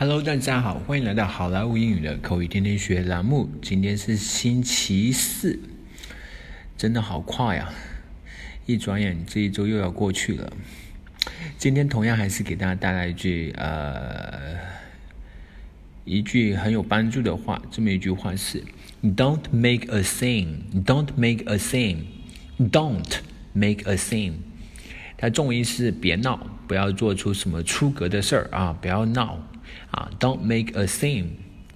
Hello，大家好，欢迎来到好莱坞英语的口语天天学栏目。今天是星期四，真的好快啊！一转眼这一周又要过去了。今天同样还是给大家带来一句呃一句很有帮助的话。这么一句话是：Don't make a scene，Don't make a scene，Don't make a scene。它中文意思是别闹，不要做出什么出格的事儿啊，不要闹。啊，Don't make a scene。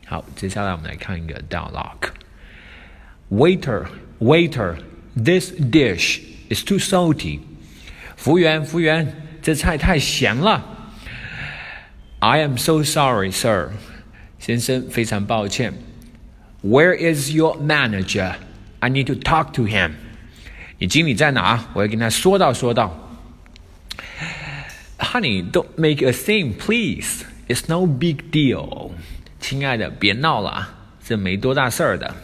好，接下来我们来看一个 dialogue。Waiter, waiter, this dish is too salty。服务员，服务员，这菜太咸了。I am so sorry, sir。先生，非常抱歉。Where is your manager? I need to talk to him。你经理在哪？我要跟他说道说道。 Honey, don't make a scene, please. It's no big deal，亲爱的，别闹了，这没多大事儿的。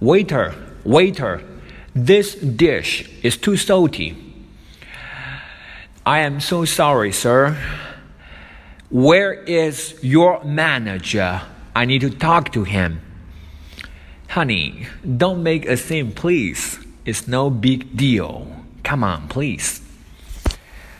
Waiter, waiter, this dish is too salty. I am so sorry, sir. Where is your manager? I need to talk to him. Honey, don't make a scene, please. It's no big deal. Come on, please.